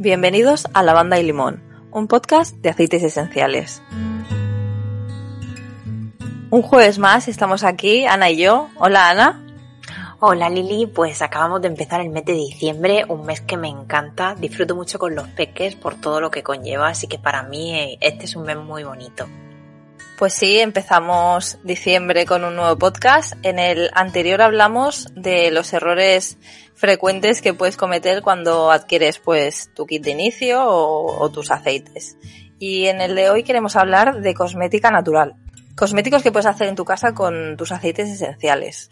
Bienvenidos a Lavanda y Limón, un podcast de aceites esenciales. Un jueves más estamos aquí, Ana y yo. Hola Ana. Hola Lili, pues acabamos de empezar el mes de diciembre, un mes que me encanta, disfruto mucho con los peques por todo lo que conlleva, así que para mí eh, este es un mes muy bonito. Pues sí, empezamos diciembre con un nuevo podcast. En el anterior hablamos de los errores frecuentes que puedes cometer cuando adquieres pues tu kit de inicio o, o tus aceites. Y en el de hoy queremos hablar de cosmética natural. Cosméticos que puedes hacer en tu casa con tus aceites esenciales.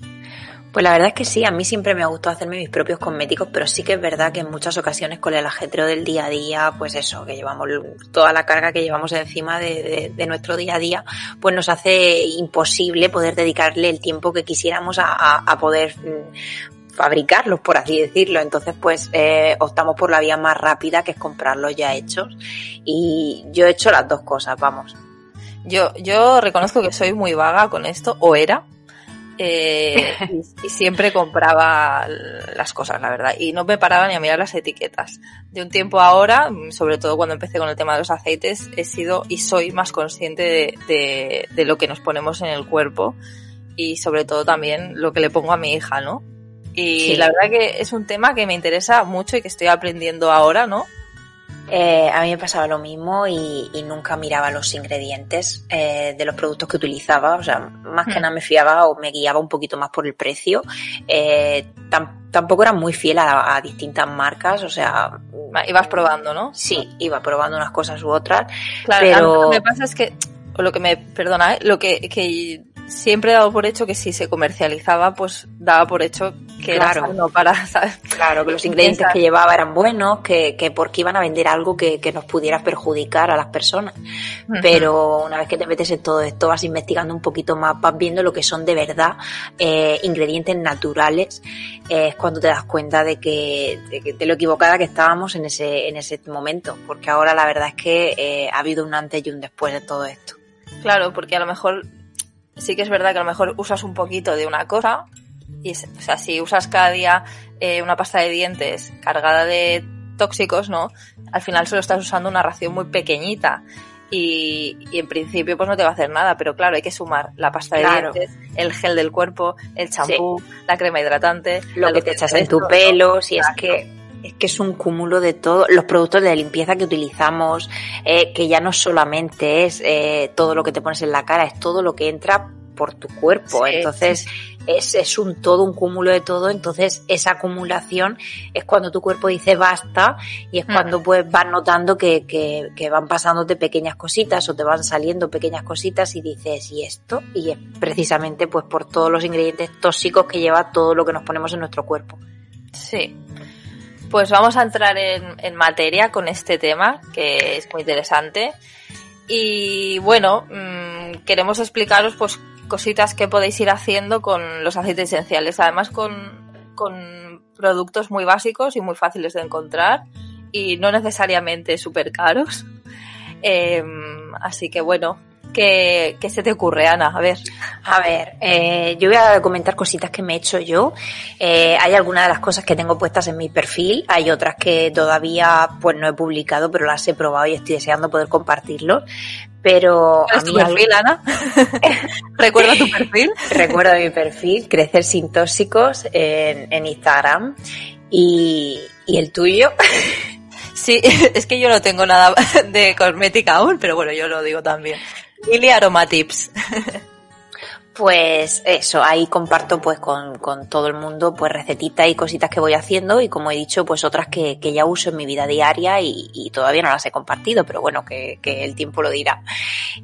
Pues la verdad es que sí, a mí siempre me ha gustado hacerme mis propios cosméticos, pero sí que es verdad que en muchas ocasiones con el ajetreo del día a día, pues eso, que llevamos toda la carga que llevamos encima de, de, de nuestro día a día, pues nos hace imposible poder dedicarle el tiempo que quisiéramos a, a, poder mm, fabricarlos, por así decirlo. Entonces, pues eh, optamos por la vía más rápida, que es comprarlos ya hechos. Y yo he hecho las dos cosas, vamos. Yo, yo reconozco que soy muy vaga con esto, o era, eh, y, y, siempre compraba las cosas, la verdad, y no me paraba ni a mirar las etiquetas. De un tiempo ahora, sobre todo cuando empecé con el tema de los aceites, he sido y soy más consciente de, de, de lo que nos ponemos en el cuerpo y sobre todo también lo que le pongo a mi hija, ¿no? Y sí. la verdad que es un tema que me interesa mucho y que estoy aprendiendo ahora, ¿no? Eh, a mí me pasaba lo mismo y, y nunca miraba los ingredientes eh, de los productos que utilizaba. O sea, más mm. que nada me fiaba o me guiaba un poquito más por el precio. Eh, tam tampoco era muy fiel a, a, distintas marcas. O sea, ibas probando, ¿no? Sí, iba probando unas cosas u otras. Claro, pero lo que me pasa es que, o lo que me, perdona, lo que, que siempre he dado por hecho que si se comercializaba, pues daba por hecho que claro. sano para, ¿sabes? Claro, que los ingredientes que llevaba eran buenos, que, que porque iban a vender algo que, que nos pudiera perjudicar a las personas. Uh -huh. Pero una vez que te metes en todo esto, vas investigando un poquito más, vas viendo lo que son de verdad eh, ingredientes naturales, eh, es cuando te das cuenta de que, de, de, lo equivocada que estábamos en ese, en ese momento. Porque ahora la verdad es que eh, ha habido un antes y un después de todo esto. Claro, porque a lo mejor sí que es verdad que a lo mejor usas un poquito de una cosa y, o sea, si usas cada día eh, una pasta de dientes cargada de tóxicos, ¿no? Al final solo estás usando una ración muy pequeñita y, y en principio pues no te va a hacer nada, pero claro, hay que sumar la pasta de claro. dientes, el gel del cuerpo, el champú, sí. la crema hidratante, lo que te echas en tu pelo, si es que es que es un cúmulo de todo, los productos de limpieza que utilizamos, eh, que ya no solamente es eh, todo lo que te pones en la cara, es todo lo que entra por tu cuerpo. Sí, entonces, sí. Es, es un todo, un cúmulo de todo. Entonces, esa acumulación es cuando tu cuerpo dice basta y es mm. cuando pues vas notando que, que, que van pasándote pequeñas cositas o te van saliendo pequeñas cositas y dices, ¿y esto? Y es precisamente pues por todos los ingredientes tóxicos que lleva todo lo que nos ponemos en nuestro cuerpo. Sí, pues vamos a entrar en, en, materia con este tema, que es muy interesante. Y bueno, mmm, queremos explicaros pues cositas que podéis ir haciendo con los aceites esenciales. Además con, con productos muy básicos y muy fáciles de encontrar y no necesariamente súper caros. Eh, así que bueno, ¿Qué, ¿Qué, se te ocurre, Ana? A ver. A ver, eh, yo voy a comentar cositas que me he hecho yo. Eh, hay algunas de las cosas que tengo puestas en mi perfil, hay otras que todavía pues no he publicado, pero las he probado y estoy deseando poder compartirlo. Pero ¿Cuál es tu perfil, Ana? ¿Recuerda tu perfil? Recuerdo mi perfil, Crecer sin tóxicos en, en Instagram. Y, y el tuyo. Sí, es que yo no tengo nada de cosmética aún, pero bueno, yo lo digo también. Lili Aromatips. Pues eso, ahí comparto pues con, con, todo el mundo pues recetitas y cositas que voy haciendo y como he dicho pues otras que, que ya uso en mi vida diaria y, todavía no las he compartido, pero bueno, que, que el tiempo lo dirá.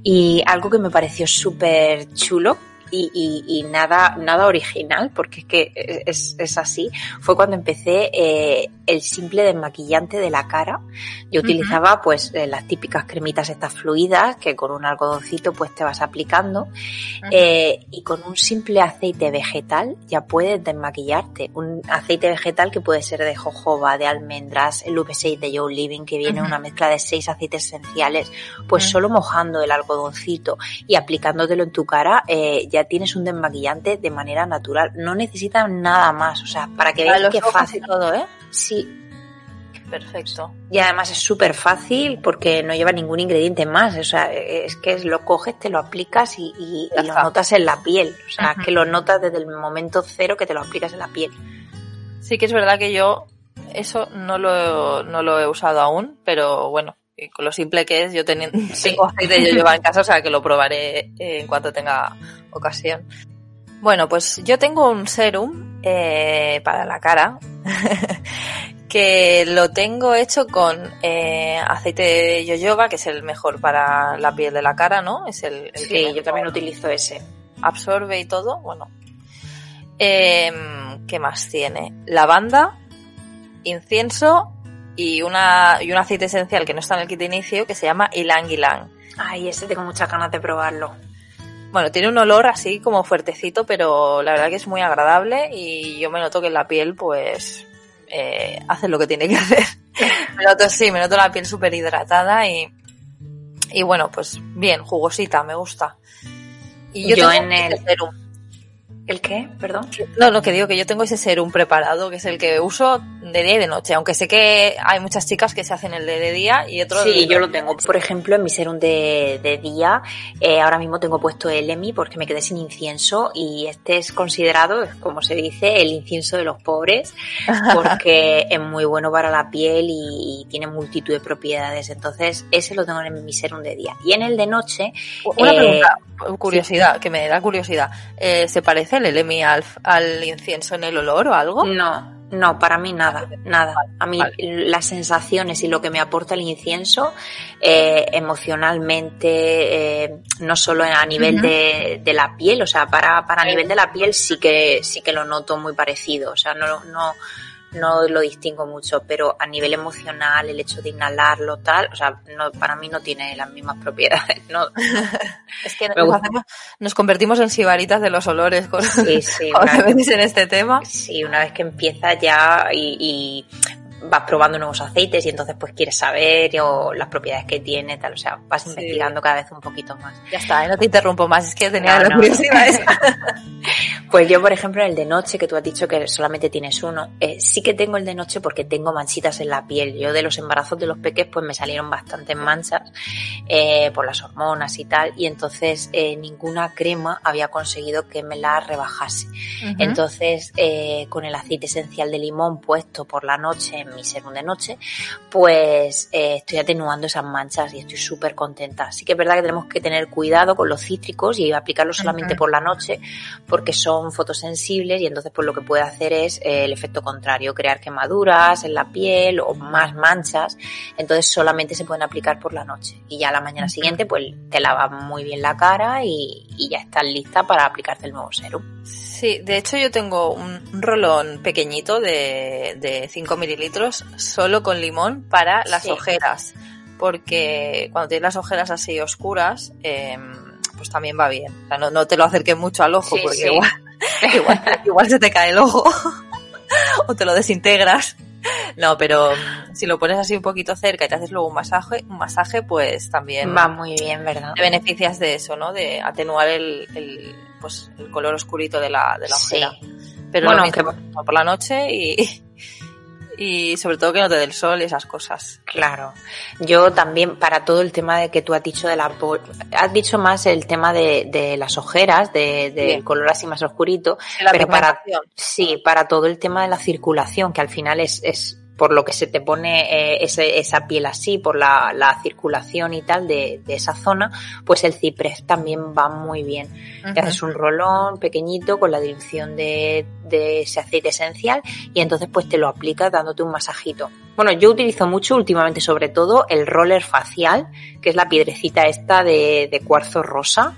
Y algo que me pareció súper chulo y, y, y, nada, nada original, porque es que es, es así, fue cuando empecé eh, el simple desmaquillante de la cara. Yo uh -huh. utilizaba pues eh, las típicas cremitas estas fluidas que con un algodoncito pues te vas aplicando uh -huh. eh, y con un simple aceite vegetal ya puedes desmaquillarte. Un aceite vegetal que puede ser de jojoba, de almendras, el V6 de Joe Living que viene uh -huh. una mezcla de seis aceites esenciales, pues solo mojando el algodoncito y aplicándotelo en tu cara eh, ya tienes un desmaquillante de manera natural. No necesitas nada más. O sea, para que veas que es fácil todo, ¿eh? Sí. Perfecto. Y además es súper fácil porque no lleva ningún ingrediente más. O sea, es que lo coges, te lo aplicas y, y, y lo notas en la piel. O sea, que lo notas desde el momento cero que te lo aplicas en la piel. Sí que es verdad que yo eso no lo, no lo he usado aún, pero bueno, con lo simple que es, yo tengo, tengo aceite yo llevo en casa, o sea que lo probaré en cuanto tenga ocasión. Bueno, pues yo tengo un serum eh, para la cara que lo tengo hecho con eh, aceite de yoyoba, que es el mejor para la piel de la cara, ¿no? Es el, sí, yo también utilizo ese. Absorbe y todo, bueno. Eh, ¿Qué más tiene? Lavanda, incienso y, una, y un aceite esencial que no está en el kit de inicio que se llama Ilang Ilang. Ay, ese tengo muchas ganas de probarlo. Bueno, tiene un olor así como fuertecito, pero la verdad que es muy agradable y yo me noto que en la piel pues eh, hace lo que tiene que hacer. me noto, sí, me noto la piel súper hidratada y, y bueno, pues bien, jugosita, me gusta. Y yo, en el serum ¿El qué? Perdón. No, lo que digo que yo tengo ese serum preparado, que es el que uso de día y de noche, aunque sé que hay muchas chicas que se hacen el de, de día y otros... Sí, yo lo tengo. Por ejemplo, en mi serum de, de día, eh, ahora mismo tengo puesto el EMI porque me quedé sin incienso y este es considerado, como se dice, el incienso de los pobres, porque es muy bueno para la piel y, tiene multitud de propiedades. Entonces, ese lo tengo en mi serum de día. Y en el de noche... Una pregunta, eh, curiosidad, que me da curiosidad. Eh, ¿Se parece el Elemi al, incienso en el olor o algo? No, no, para mí nada, nada. A mí las sensaciones y lo que me aporta el incienso eh, emocionalmente, eh, no solo a nivel de, de, la piel, o sea, para, para nivel de la piel sí que, sí que lo noto muy parecido. O sea, no, no, no lo distingo mucho, pero a nivel emocional, el hecho de inhalarlo, tal, o sea, no, para mí no tiene las mismas propiedades. No, es que nos, nos, convertimos en sibaritas de los olores con, sí, sí, en este tema. Sí, una vez que empieza ya y, y vas probando nuevos aceites y entonces pues quieres saber o las propiedades que tiene, tal, o sea, vas investigando cada vez un poquito más. Ya está, ¿eh? no te interrumpo más, es que tenía la curiosidad Pues yo, por ejemplo, el de noche, que tú has dicho que solamente tienes uno, eh, sí que tengo el de noche porque tengo manchitas en la piel. Yo de los embarazos de los peques pues me salieron bastantes manchas eh, por las hormonas y tal, y entonces eh, ninguna crema había conseguido que me la rebajase. Entonces, eh, con el aceite esencial de limón puesto por la noche mi serum de noche, pues eh, estoy atenuando esas manchas y estoy súper contenta. Así que es verdad que tenemos que tener cuidado con los cítricos y aplicarlos solamente por la noche porque son fotosensibles y entonces pues lo que puede hacer es eh, el efecto contrario, crear quemaduras en la piel o más manchas. Entonces solamente se pueden aplicar por la noche y ya la mañana siguiente pues te lavas muy bien la cara y, y ya estás lista para aplicarte el nuevo serum. Sí, de hecho yo tengo un rolón pequeñito de, de 5 mililitros solo con limón para las ojeras, porque cuando tienes las ojeras así oscuras, eh, pues también va bien. O sea, no, no te lo acerques mucho al ojo porque igual, igual, igual se te cae el ojo o te lo desintegras. No, pero mm, si lo pones así un poquito cerca y te haces luego un masaje, un masaje pues también va muy bien, ¿verdad? Te beneficias de eso, ¿no? De atenuar el, el pues el color oscurito de la, de la ojera. Pero bueno, aunque por la noche y, y sobre todo que no te dé el sol y esas cosas. Claro. Yo también, para todo el tema de que tú has dicho de la... Has dicho más el tema de, de las ojeras, del de, color así más oscurito, pero para... Sí, para todo el tema de la circulación, que al final es, es por lo que se te pone eh, ese, esa piel así, por la, la circulación y tal de, de, esa zona, pues el ciprés también va muy bien. Te haces un rolón pequeñito con la dirección de, de ese aceite esencial y entonces pues te lo aplicas dándote un masajito. Bueno, yo utilizo mucho últimamente sobre todo el roller facial, que es la piedrecita esta de, de cuarzo rosa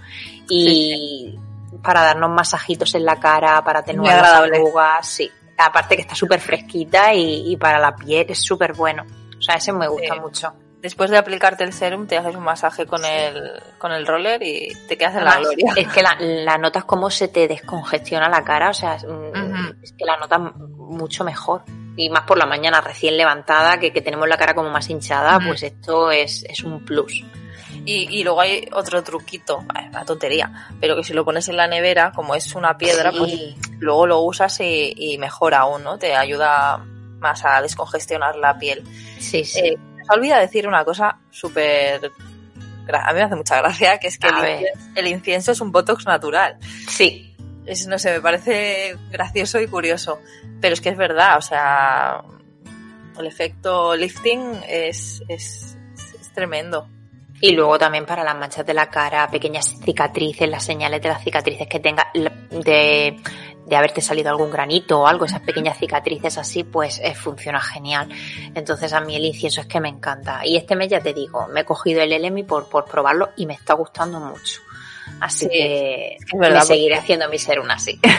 y para darnos masajitos en la cara, para tener las arrugas, sí aparte que está súper fresquita y, para la piel es súper bueno. O sea, ese me gusta mucho. Después de aplicarte el serum, te haces un masaje con el, con el roller y te quedas en la gloria. Es que la, notas como se te descongestiona la cara, o sea, mm, es que la notas mucho mejor. Y más por la mañana recién levantada, que, que tenemos la cara como más hinchada, pues esto es, es un plus. Y, y luego hay otro truquito, una tontería, pero que si lo pones en la nevera, como es una piedra, pues luego lo usas y, y, mejora aún, ¿no? Te ayuda más a descongestionar la piel. Sí, sí. Eh, se olvida decir una cosa súper... A mí me hace mucha gracia, que es que incienso, el incienso es un botox natural. Sí, Es, no sé, me parece gracioso y curioso. Pero es que es verdad, o sea, el efecto lifting es, es, es tremendo. Y luego también para las manchas de la cara, pequeñas cicatrices, las señales de las cicatrices que tenga de, de haberte salido algún granito o algo, esas pequeñas cicatrices así, pues eh, funciona genial. Entonces a mí el incienso es que me encanta. Y este mes ya te digo, me he cogido el LMI por, por probarlo y me está gustando mucho. Así Sí, que es verdad, me porque- seguiré haciendo mi serum así.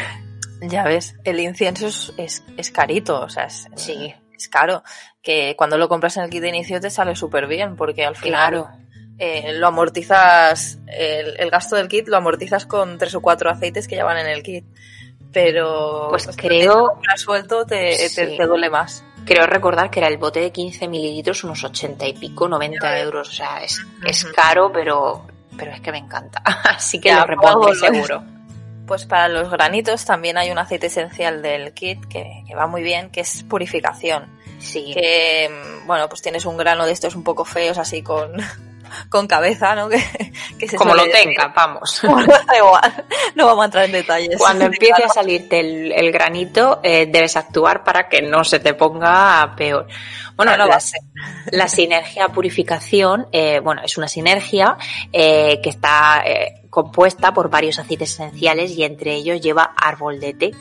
Ya ves, el incienso es, es, es carito, o sea, es, Sí, es caro. Que cuando lo compras en el kit de inicio te sale súper bien, porque al final claro. Eh, lo amortizas, el, el gasto del kit lo amortizas con tres o cuatro aceites que ya van en el kit. Pero Pues lo creo- que suelto te, te- Sí. te duele más. Creo recordar que era el bote de 15 mililitros, unos 80 y pico, 90 euros. O sea, es, es caro, pero, pero es que me encanta. Así que Ya, lo repondré lo- seguro. Pues para los granitos también hay un aceite esencial del kit que, que va muy bien, que es purificación. Sí, Que, bueno, pues tienes un grano de estos un poco feos, así con, con cabeza, ¿no? Que, que se como lo tenga, vamos. da igual, no vamos a entrar en detalles. Cuando empiece a salirte el, el granito, eh, debes actuar para que no se te ponga peor. Bueno, No, la, sinergia purificación, eh, bueno, es una sinergia eh, que está compuesta por varios aceites esenciales y entre ellos lleva árbol de té.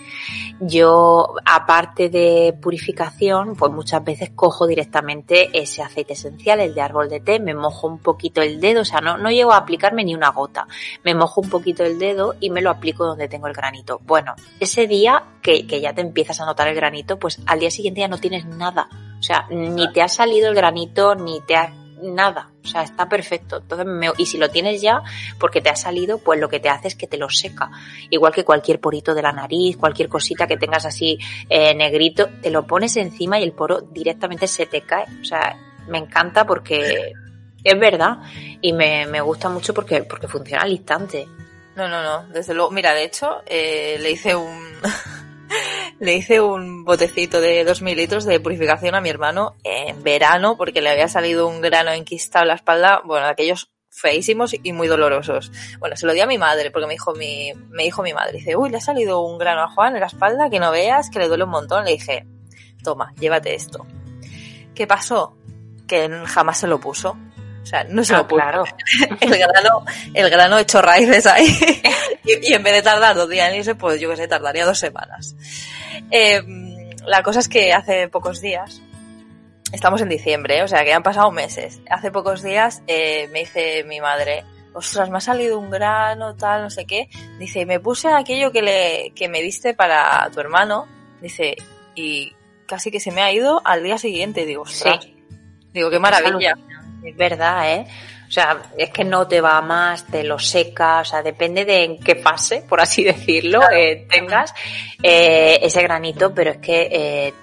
Yo, aparte de purificación, pues muchas veces cojo directamente ese aceite esencial, el de árbol de té, me mojo un poquito el dedo, o sea, no, no llego a aplicarme ni una gota. Me mojo un poquito el dedo y me lo aplico donde tengo el granito. Bueno, ese día que, que ya te empiezas a notar el granito, pues al día siguiente ya no tienes nada. O sea, ni te ha salido el granito, ni te ha nada. O sea, está perfecto. Entonces, me- y si lo tienes ya, porque te ha salido, pues lo que te hace es que te lo seca. Igual que cualquier porito de la nariz, cualquier cosita que tengas así eh, negrito, te lo pones encima y el poro directamente se te cae. O sea, me encanta porque es verdad y me, me gusta mucho porque, porque funciona al instante. No, no, no, desde luego. Mira, de hecho, eh, le hice un. le hice un botecito de 2 mililitros de purificación a mi hermano en verano porque le había salido un grano enquistado en la espalda, bueno, aquellos feísimos y muy dolorosos. Bueno, se lo di a mi madre porque me dijo mi, me dijo mi madre, dice, uy, le ha salido un grano a Juan en la espalda que no veas, que le duele un montón. Le dije, toma, llévate esto. ¿Qué pasó? Que jamás se lo puso. O sea, no se Ah, lo claro. el grano, el grano hecho raíces ahí. y, y en vez de tardar dos días en irse, pues yo que sé, tardaría dos semanas. Eh, la cosa es que hace pocos días, estamos en diciembre, ¿eh? o sea que han pasado meses. Hace pocos días eh, me dice mi madre, ostras, me ha salido un grano, tal, no sé qué. Dice, me puse aquello que, le, que me diste para tu hermano. Dice, y casi que se me ha ido al día siguiente. Digo, ostras. Sí. Digo, qué maravilla. Es verdad, ¿eh? O sea, es que no te va más, te lo seca, o sea, depende de en qué fase, por así decirlo, eh, tengas eh, ese granito, pero es que eh,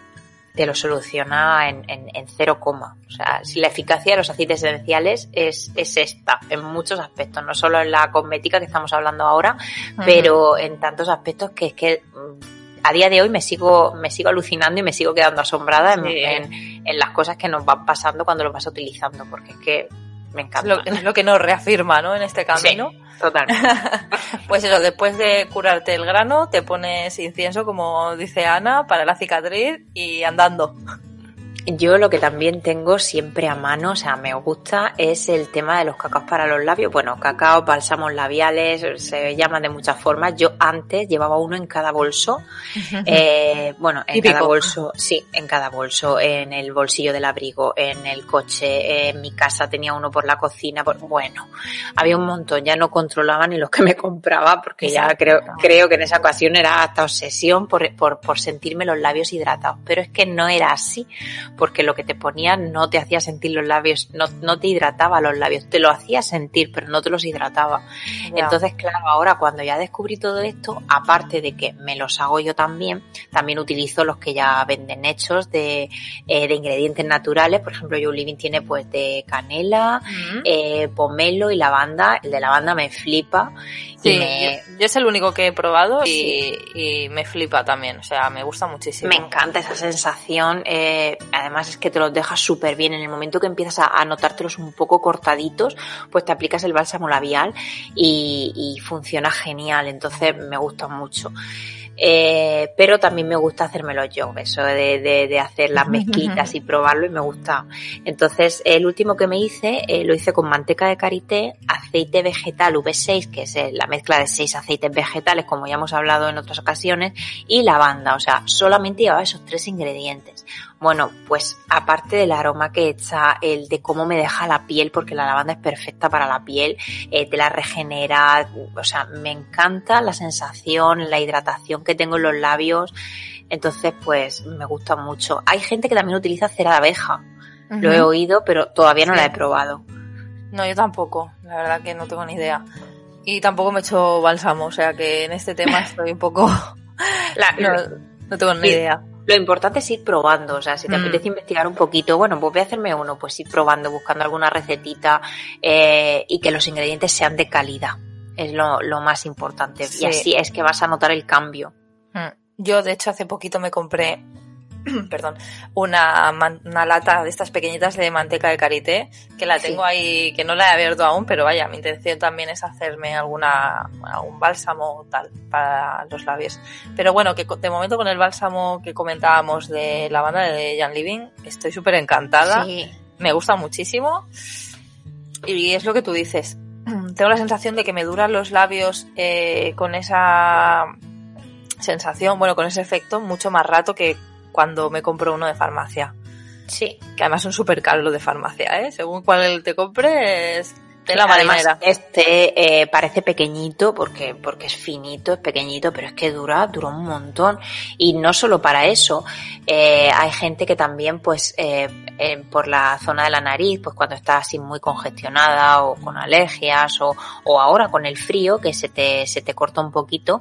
te lo soluciona en, en, en cero coma. O sea, si la eficacia de los aceites esenciales es, es esta, en muchos aspectos, no solo en la cosmética que estamos hablando ahora, pero en tantos aspectos que es que mm, a día de hoy me sigo, me sigo alucinando y me sigo quedando asombrada en, Sí. en- en las cosas que nos van pasando cuando los vas utilizando, porque es que me encanta. lo, es lo que nos reafirma, ¿no? En este camino. Totalmente. Pues eso, después de curarte el grano, te pones incienso, como dice Ana, para la cicatriz y andando. Yo lo que también tengo siempre a mano, o sea, me gusta, es el tema de los cacaos para los labios. Bueno, cacao, bálsamos labiales, se llaman de muchas formas. Yo antes llevaba uno en cada bolso. Eh, bueno, en Típico. cada bolso, sí, en cada bolso, en el bolsillo del abrigo, en el coche, en mi casa tenía uno por la cocina, por, bueno, había un montón, ya no controlaba ni los que me compraba porque ya creo, creo que en esa ocasión era hasta obsesión por, por, por sentirme los labios hidratados, pero es que no era así, porque lo que te ponía no te hacía sentir los labios, no, no te hidrataba los labios, te lo hacía sentir, pero no te los hidrataba. Entonces, claro, ahora cuando ya descubrí todo esto, aparte de que me los hago yo también, también utilizo los que ya venden hechos de, eh, de ingredientes naturales. Por ejemplo, Joe Living tiene pues de canela, eh, pomelo y lavanda. El de lavanda me flipa. Sí, yo, es el único que he probado y, me flipa también, o sea, me gusta muchísimo. Me encanta esa sensación, eh, además es que te los dejas súper bien, en el momento que empiezas a, notártelos un poco cortaditos, pues te aplicas el bálsamo labial y, y funciona genial, entonces me gusta mucho. Eh, pero también me gusta hacérmelo yo, eso de, de, hacer las mezquitas y probarlo y me gusta. Entonces, el último que me hice, eh, lo hice con manteca de karité, aceite vegetal V6, que es eh, la mezcla de seis aceites vegetales, como ya hemos hablado en otras ocasiones, y lavanda, o sea, solamente llevaba esos tres ingredientes. Bueno, pues aparte del aroma que echa, el de cómo me deja la piel, porque la lavanda es perfecta para la piel, eh, te la regenera, o sea, me encanta la sensación, la hidratación que tengo en los labios, entonces pues me gusta mucho. Hay gente que también utiliza cera de abeja, lo he oído, pero todavía no la he probado. No, yo tampoco, la verdad que no tengo ni idea. Y tampoco me he hecho bálsamo, o sea que en este tema estoy un poco... no tengo ni idea. Lo importante es ir probando, o sea, si te mm. apetece investigar un poquito, bueno, pues voy a hacerme uno, pues ir probando, buscando alguna recetita eh, y que los ingredientes sean de calidad. Es lo, lo más importante. Y así es que vas a notar el cambio. Mm. Yo, de hecho, hace poquito me compré perdón, una, una, lata de estas pequeñitas de manteca de karité, que la tengo ahí, que no la he abierto aún, pero vaya, mi intención también es hacerme alguna, algún bálsamo tal para los labios. Pero bueno, que de momento con el bálsamo que comentábamos de la banda de Jan Living, estoy súper encantada. Me gusta muchísimo. Y es lo que tú dices. Tengo la sensación de que me duran los labios eh, con esa sensación, bueno, con ese efecto mucho más rato que cuando me compro uno de farmacia. Sí. Que además son súper caros los de farmacia, ¿eh? Según cuál te compres, de la marinera. Este eh, parece pequeñito porque, porque es finito, es pequeñito, pero es que dura, dura un montón. Y no solo para eso, eh, hay gente que también, pues, eh, por la zona de la nariz, pues cuando está así muy congestionada o con alergias o, o ahora con el frío que se te, se te corta un poquito,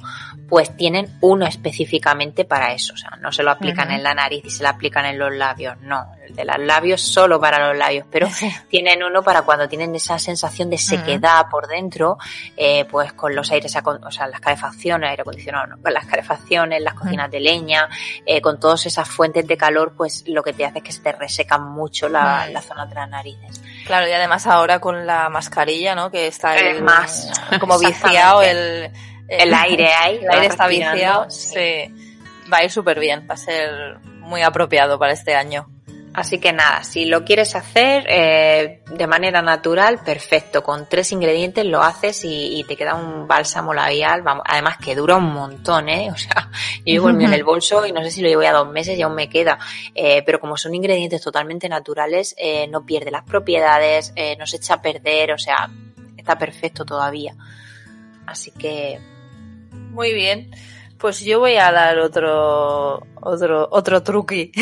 pues tienen uno específicamente para eso. O sea, no se lo aplican en la nariz y se lo aplican en los labios, no. El de los labios solo para los labios, pero tienen uno para cuando tienen esa sensación de sequedad por dentro, eh, pues con los aires, o sea, las calefacciones, aire acondicionado, con las calefacciones, las cocinas de leña, eh, con todas esas fuentes de calor, pues lo que te hace es que se te resecan mucho la, la zona de las narices. Claro, y además ahora con la mascarilla, ¿no? Que está el, más como viciado el, el, aire ahí. El aire está viciado, sí. Va a ir súper bien, va a ser muy apropiado para este año. Así que nada, si lo quieres hacer eh, de manera natural, perfecto. Con tres ingredientes lo haces y, te queda un bálsamo labial, además que dura un montón, ¿eh? O sea, yo llevo el mío en el bolso y no sé si lo llevo ya dos meses y aún me queda. Eh, pero como son ingredientes totalmente naturales, eh, no pierde las propiedades, eh, no se echa a perder, o sea, está perfecto todavía. Así que... Muy bien. Pues yo voy a dar otro, otro, otro truqui.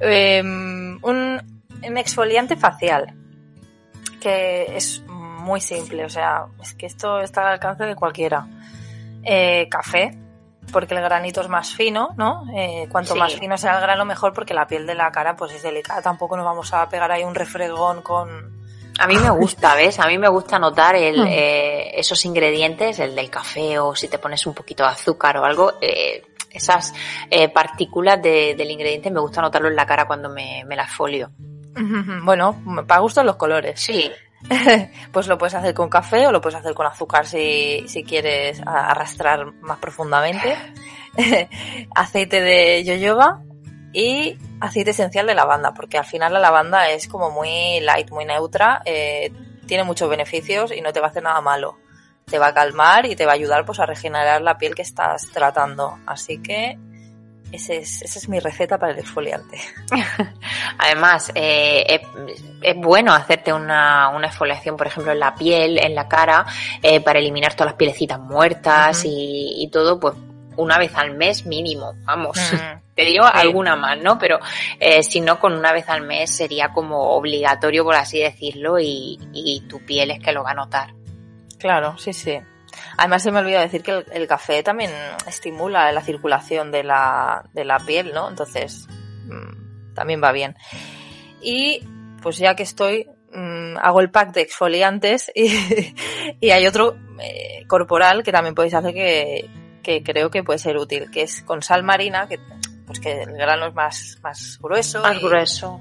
Em, un, exfoliante facial, que es muy simple, o sea, es que esto está al alcance de cualquiera. Eh, café, porque el granito es más fino, ¿no? Eh, cuanto más fino sea el grano, mejor, porque la piel de la cara pues es delicada. Tampoco nos vamos a pegar ahí un refregón con... A mí me gusta, ¿ves? A mí me gusta notar el, hmm. eh, esos ingredientes, el del café o si te pones un poquito de azúcar o algo, eh, esas eh, partículas del ingrediente me gusta notarlo en la cara cuando me, me las folio. Bueno, para gusto los colores. Sí. pues lo puedes hacer con café o lo puedes hacer con azúcar si, si quieres arrastrar más profundamente. aceite de yoyoba y aceite esencial de lavanda, porque al final la lavanda es como muy light, muy neutra, eh, tiene muchos beneficios y no te va a hacer nada malo te va a calmar y te va a ayudar pues a regenerar la piel que estás tratando. Así que ese es, esa es mi receta para el exfoliante. Además, eh, es, bueno hacerte una, una, exfoliación, por ejemplo, en la piel, en la cara, eh, para eliminar todas las pielecitas muertas y, y, todo, pues una vez al mes mínimo, vamos. Te digo alguna más, ¿no? Pero eh, si no, con una vez al mes sería como obligatorio, por así decirlo, y, y tu piel es que lo va a notar. Claro, sí, sí. Además se me olvidó decir que el, café también estimula la circulación de la, de la piel, ¿no? Entonces, mm, también va bien. Y pues ya que estoy, mm, hago el pack de exfoliantes y, hay otro eh, corporal que también podéis hacer que, que creo que puede ser útil, que es con sal marina, que pues que el grano es más, más grueso. Más grueso.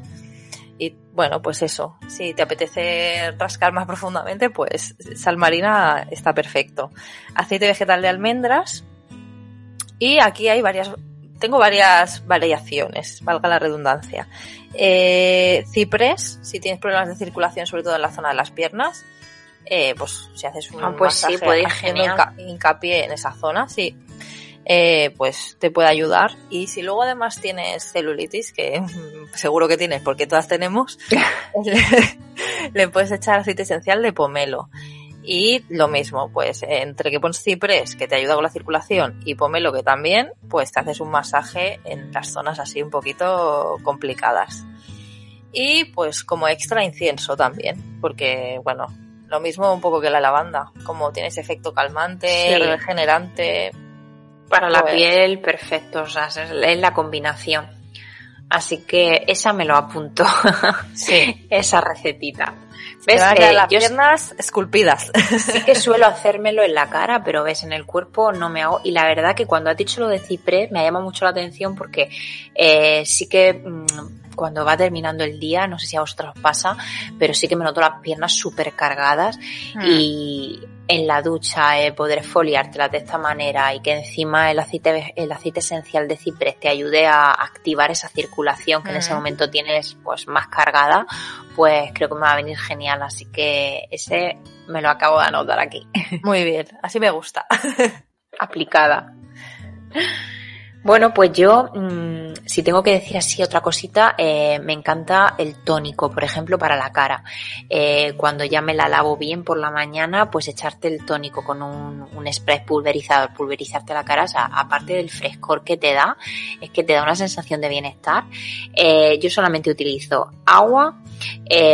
Y bueno, pues eso, si te apetece rascar más profundamente, pues sal marina está perfecto. Aceite vegetal de almendras. Y aquí hay varias, tengo varias variaciones, valga la redundancia. Eh, ciprés, si tienes problemas de circulación, sobre todo en la zona de las piernas, eh, pues si haces un ah, pues sí, puede ir hincapié en esa zona, sí. Eh, pues te puede ayudar. Y si luego además tienes celulitis, que seguro que tienes porque todas tenemos, le, puedes echar aceite esencial de pomelo. Y lo mismo, pues entre que pones ciprés, que te ayuda con la circulación, y pomelo, que también, pues te haces un masaje en las zonas así un poquito complicadas. Y pues como extra incienso también, porque bueno, lo mismo un poco que la lavanda, como tiene ese efecto calmante, regenerante, para la pues- piel, perfecto, o sea, es la combinación. Así que esa me lo apunto. Sí. esa recetita. ¿Ves? que las piernas esculpidas. Sí que suelo hacérmelo en la cara, pero ves, en el cuerpo no me hago. Y la verdad que cuando has dicho lo de ciprés me llama mucho la atención porque eh, sí que mm, cuando va terminando el día, no sé si a vosotros pasa, pero sí que me noto las piernas súper cargadas hmm. y en la ducha eh, poder foliártelas de esta manera y que encima el aceite, el aceite esencial de ciprés te ayude a activar esa circulación que en ese momento tienes pues más cargada, pues creo que me va a venir genial. Así que ese me lo acabo de anotar aquí. Muy bien, así me gusta. Aplicada. Bueno, pues yo, mm, si tengo que decir así otra cosita, eh, me encanta el tónico, por ejemplo, para la cara. Eh, cuando ya me la lavo bien por la mañana, pues echarte el tónico con un, un spray pulverizador, pulverizarte la cara, o sea, aparte del frescor que te da, es que te da una sensación de bienestar. Eh, yo solamente utilizo agua,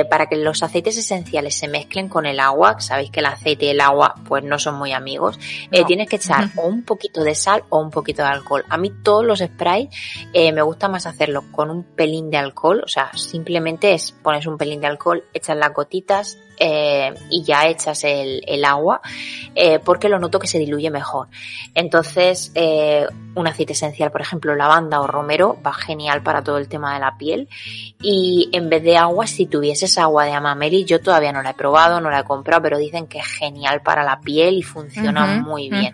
para que los aceites esenciales se mezclen con el agua, sabéis que el aceite y el agua pues no son muy amigos, tienes que echar o un poquito de sal o un poquito de alcohol. A mí todos los sprays eh, me gusta más hacerlo con un pelín de alcohol, o sea, simplemente es pones un pelín de alcohol, echas las gotitas, eh, y ya echas el, el agua eh, porque lo noto que se diluye mejor. Entonces, eh, un aceite esencial, por ejemplo, lavanda o romero, va genial para todo el tema de la piel. Y en vez de agua, si tuvieses agua de amameli, yo todavía no la he probado, no la he comprado, pero dicen que es genial para la piel y funciona muy bien.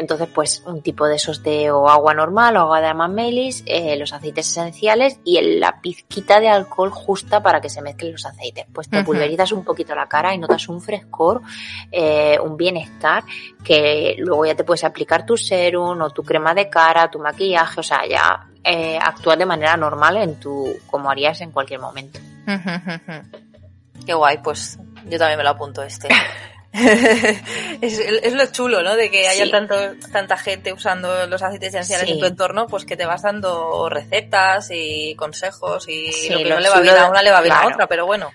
Entonces, pues un tipo de esos de o agua normal o agua de amamelis, eh, los aceites esenciales y la pizquita de alcohol justa para que se mezclen los aceites. Pues te pulverizas un poquito la cara y notas un frescor, eh, un bienestar, que luego ya te puedes aplicar tu serum o tu crema de cara, tu maquillaje, o sea, ya eh, actúas de manera normal en tu, como harías en cualquier momento. Qué guay, pues yo también me lo apunto este. es, lo chulo, ¿no? De que haya tanto, tanta gente usando los aceites esenciales en tu entorno, pues que te vas dando recetas y consejos y lo que no le va bien a una le va bien a otra, pero bueno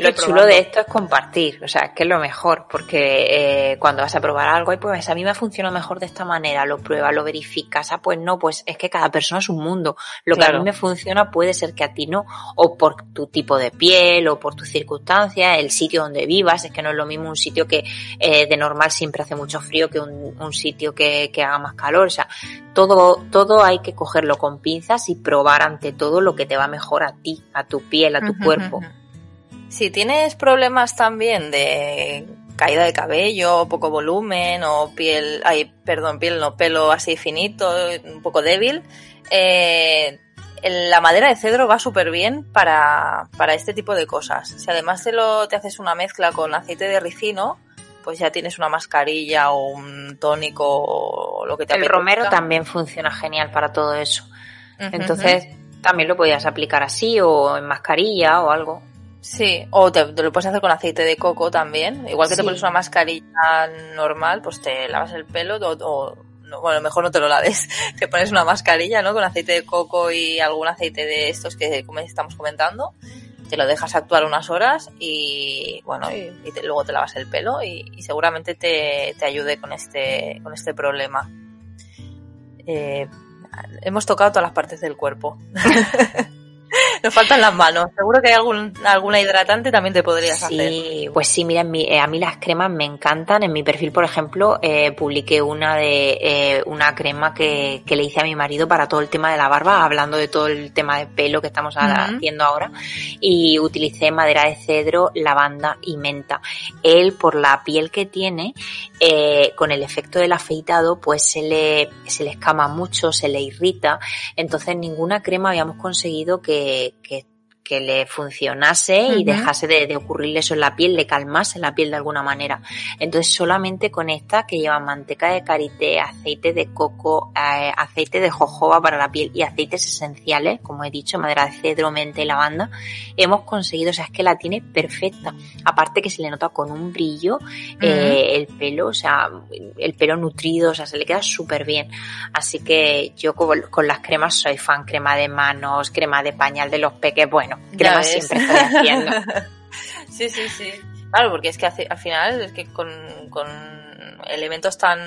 lo chulo de esto es compartir, o sea, es que es lo mejor, porque eh, cuando vas a probar algo, y pues a mí me funciona mejor de esta manera, lo pruebas, lo verificas, ah, pues no, pues es que cada persona es un mundo. Lo que a mí me funciona puede ser que a ti no, o por tu tipo de piel, o por tus circunstancias, el sitio donde vivas, es que no es lo mismo un sitio que eh, de normal siempre hace mucho frío que un, un sitio que, que haga más calor, o sea, todo, todo hay que cogerlo con pinzas y probar ante todo lo que te va mejor a ti, a tu piel, a tu cuerpo. Si tienes problemas también de caída de cabello, poco volumen o piel, ay, perdón, piel no, pelo así finito, un poco débil, eh, la madera de cedro va súper bien para, para este tipo de cosas. Si además te, lo, te haces una mezcla con aceite de ricino, pues ya tienes una mascarilla o un tónico o lo que te El romero también funciona genial para todo eso. Entonces, también lo podías aplicar así o en mascarilla o algo. Sí, o te, lo puedes hacer con aceite de coco también. Igual que te pones una mascarilla normal, pues te lavas el pelo o, bueno, mejor no te lo laves, te pones una mascarilla, ¿no? Con aceite de coco y algún aceite de estos que estamos comentando, te lo dejas actuar unas horas y, bueno, y, luego te lavas el pelo y, seguramente te, te, ayude con este, con este problema. Eh, hemos tocado todas las partes del cuerpo. Nos faltan las manos. Seguro que hay algún, alguna hidratante también te podrías hacer. Sí, pues sí, mira, eh, a mí las cremas me encantan. En mi perfil, por ejemplo, eh, publiqué una de eh, una crema que, que, le hice a mi marido para todo el tema de la barba, hablando de todo el tema de pelo que estamos haciendo ahora. Y utilicé madera de cedro, lavanda y menta. Él, por la piel que tiene, eh, con el efecto del afeitado, pues se le, se le escama mucho, se le irrita. Entonces, ninguna crema habíamos conseguido que, que que le funcionase y dejase de, ocurrirle eso en la piel, le calmase la piel de alguna manera. Entonces solamente con esta que lleva manteca de karité, aceite de coco, eh, aceite de jojoba para la piel y aceites esenciales, como he dicho, madera de cedro, menta y lavanda, hemos conseguido, o sea, es que la tiene perfecta. Aparte que se le nota con un brillo eh, el pelo, o sea, el pelo nutrido, o sea, se le queda súper bien. Así que yo con, con las cremas soy fan, crema de manos, crema de pañal de los peques, bueno, bueno, siempre estoy haciendo. sí, sí, sí. Claro, porque es que al final es que con, elementos tan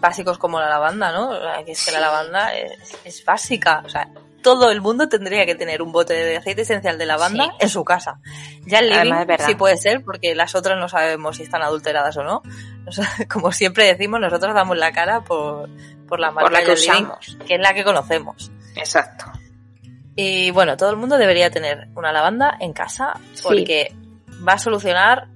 básicos como la lavanda, ¿no? Que es que la lavanda es, básica. O sea, todo el mundo tendría que tener un bote de aceite esencial de lavanda en su casa. Ya el living sí puede ser, porque las otras no sabemos si están adulteradas o no. como siempre decimos, nosotros damos la cara por, por la marca que usamos, que es la que conocemos. Exacto. Y bueno, todo el mundo debería tener una lavanda en casa porque va a solucionar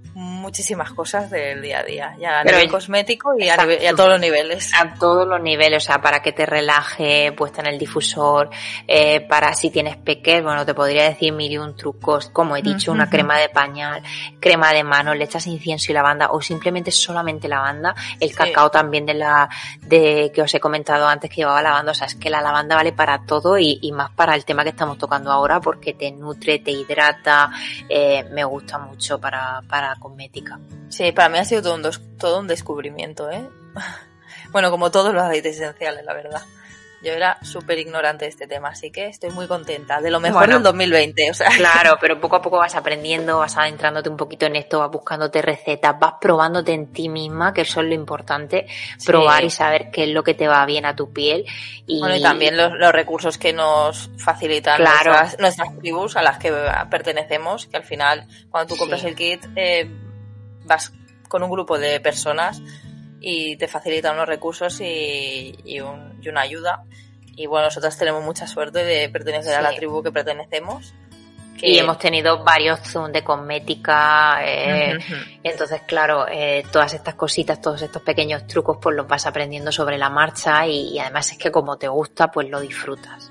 muchísimas cosas del día a día, ya a nivel cosmético y a, todos los niveles. A todos los niveles, o sea, para que te relaje, puesta en el difusor, eh, para si tienes peques, bueno, te podría decir mil y un trucos, como he dicho, una crema de pañal, crema de mano, le echas incienso y lavanda, o simplemente solamente lavanda, el cacao también de la, de, que os he comentado antes que llevaba lavanda, o sea, es que la lavanda vale para todo y, y más para el tema que estamos tocando ahora, porque te nutre, te hidrata, eh, me gusta mucho para, para Sí, para mí ha sido todo un, todo un descubrimiento, ¿eh? bueno, como todos los aceites esenciales, la verdad. Yo era súper ignorante de este tema, así que estoy muy contenta. De lo mejor del 2020, o sea. Claro, pero poco a poco vas aprendiendo, vas adentrándote un poquito en esto, vas buscándote recetas, vas probándote en ti misma, que eso es lo importante, probar y saber qué es lo que te va bien a tu piel. Y, bueno, y también los, los recursos que nos facilitan nuestras, nuestras, tribus a las que pertenecemos, que al final, cuando tú compras el kit, eh, vas con un grupo de personas y te facilita unos recursos y, y, una ayuda. Y bueno, nosotros tenemos mucha suerte de pertenecer a la tribu que pertenecemos. Y hemos tenido varios Zoom de cosmética, eh, entonces claro, eh, todas estas cositas, todos estos pequeños trucos, pues los vas aprendiendo sobre la marcha y, además es que como te gusta, pues lo disfrutas.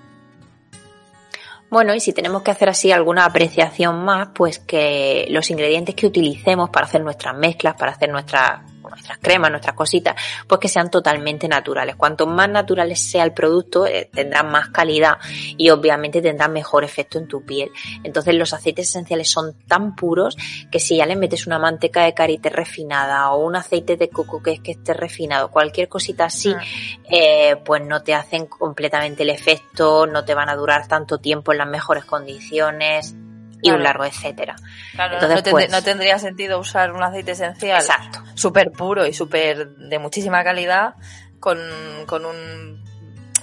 Bueno, y si tenemos que hacer así alguna apreciación más, pues que los ingredientes que utilicemos para hacer nuestras mezclas, para hacer nuestras nuestras cremas, nuestras cositas, pues que sean totalmente naturales. Cuanto más naturales sea el producto, eh, tendrá más calidad y obviamente tendrá mejor efecto en tu piel. Entonces los aceites esenciales son tan puros que si ya le metes una manteca de karité refinada o un aceite de coco que es que esté refinado, cualquier cosita así, ah. eh, pues no te hacen completamente el efecto, no te van a durar tanto tiempo en las mejores condiciones y un largo etcétera. Claro, Entonces, no, tendría sentido usar un aceite esencial súper puro y súper de muchísima calidad con, con un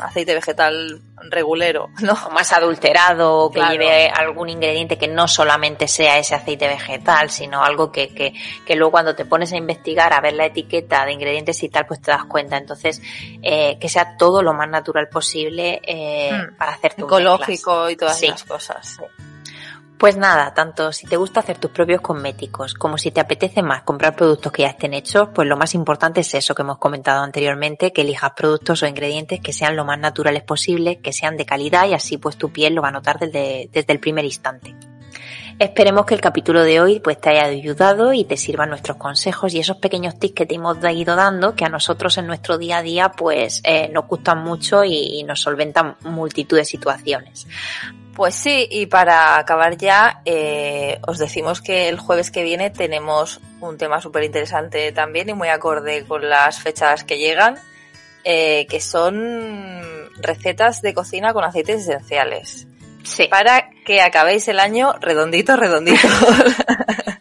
aceite vegetal regulero, ¿no? O más adulterado, que lleve algún ingrediente que no solamente sea ese aceite vegetal, sino algo que, que, que, luego cuando te pones a investigar, a ver la etiqueta de ingredientes y tal, pues te das cuenta. Entonces, eh, que sea todo lo más natural posible eh, hmm. para hacer tu Ecológico y todas esas cosas. Pues nada, tanto si te gusta hacer tus propios cosméticos como si te apetece más comprar productos que ya estén hechos, pues lo más importante es eso que hemos comentado anteriormente, que elijas productos o ingredientes que sean lo más naturales posible, que sean de calidad y así pues tu piel lo va a notar desde, desde el primer instante. Esperemos que el capítulo de hoy pues te haya ayudado y te sirvan nuestros consejos y esos pequeños tips que te hemos ido dando que a nosotros en nuestro día a día pues eh, nos gustan mucho y nos solventan multitud de situaciones. Pues sí, y para acabar ya, eh, os decimos que el jueves que viene tenemos un tema súper interesante también y muy acorde con las fechas que llegan, eh, que son recetas de cocina con aceites esenciales. Sí. Para que acabéis el año redondito, redondito.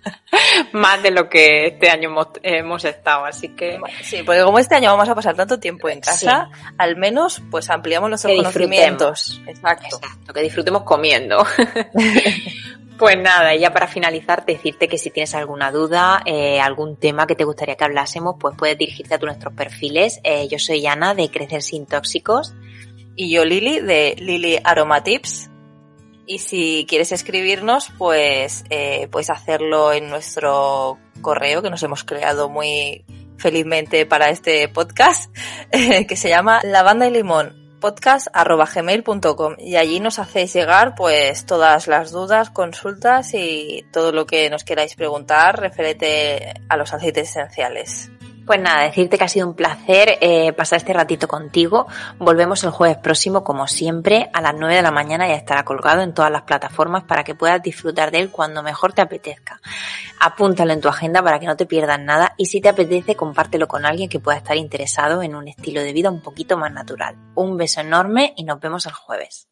Más de lo que este año hemos, hemos, estado, así que... Sí, porque como este año vamos a pasar tanto tiempo en casa, sí. al menos pues ampliamos nuestros que conocimientos. Exacto. Exacto. Que disfrutemos comiendo. Pues nada, ya para finalizar, decirte que si tienes alguna duda, eh, algún tema que te gustaría que hablásemos, pues puedes dirigirte a nuestros perfiles. Eh, yo soy Ana de Crecer Sin Tóxicos. Y yo Lili de Lili Aromatips. Y si quieres escribirnos, pues eh, puedes hacerlo en nuestro correo que nos hemos creado muy felizmente para este podcast, que se llama Lavanda y Limón podcast.gmail.com y allí nos hacéis llegar pues todas las dudas, consultas y todo lo que nos queráis preguntar referente a los aceites esenciales. Pues nada, decirte que ha sido un placer eh, pasar este ratito contigo. Volvemos el jueves próximo, como siempre, a las 9 de la mañana ya estará colgado en todas las plataformas para que puedas disfrutar de él cuando mejor te apetezca. Apúntalo en tu agenda para que no te pierdas nada y si te apetece, compártelo con alguien que pueda estar interesado en un estilo de vida un poquito más natural. Un beso enorme y nos vemos el jueves.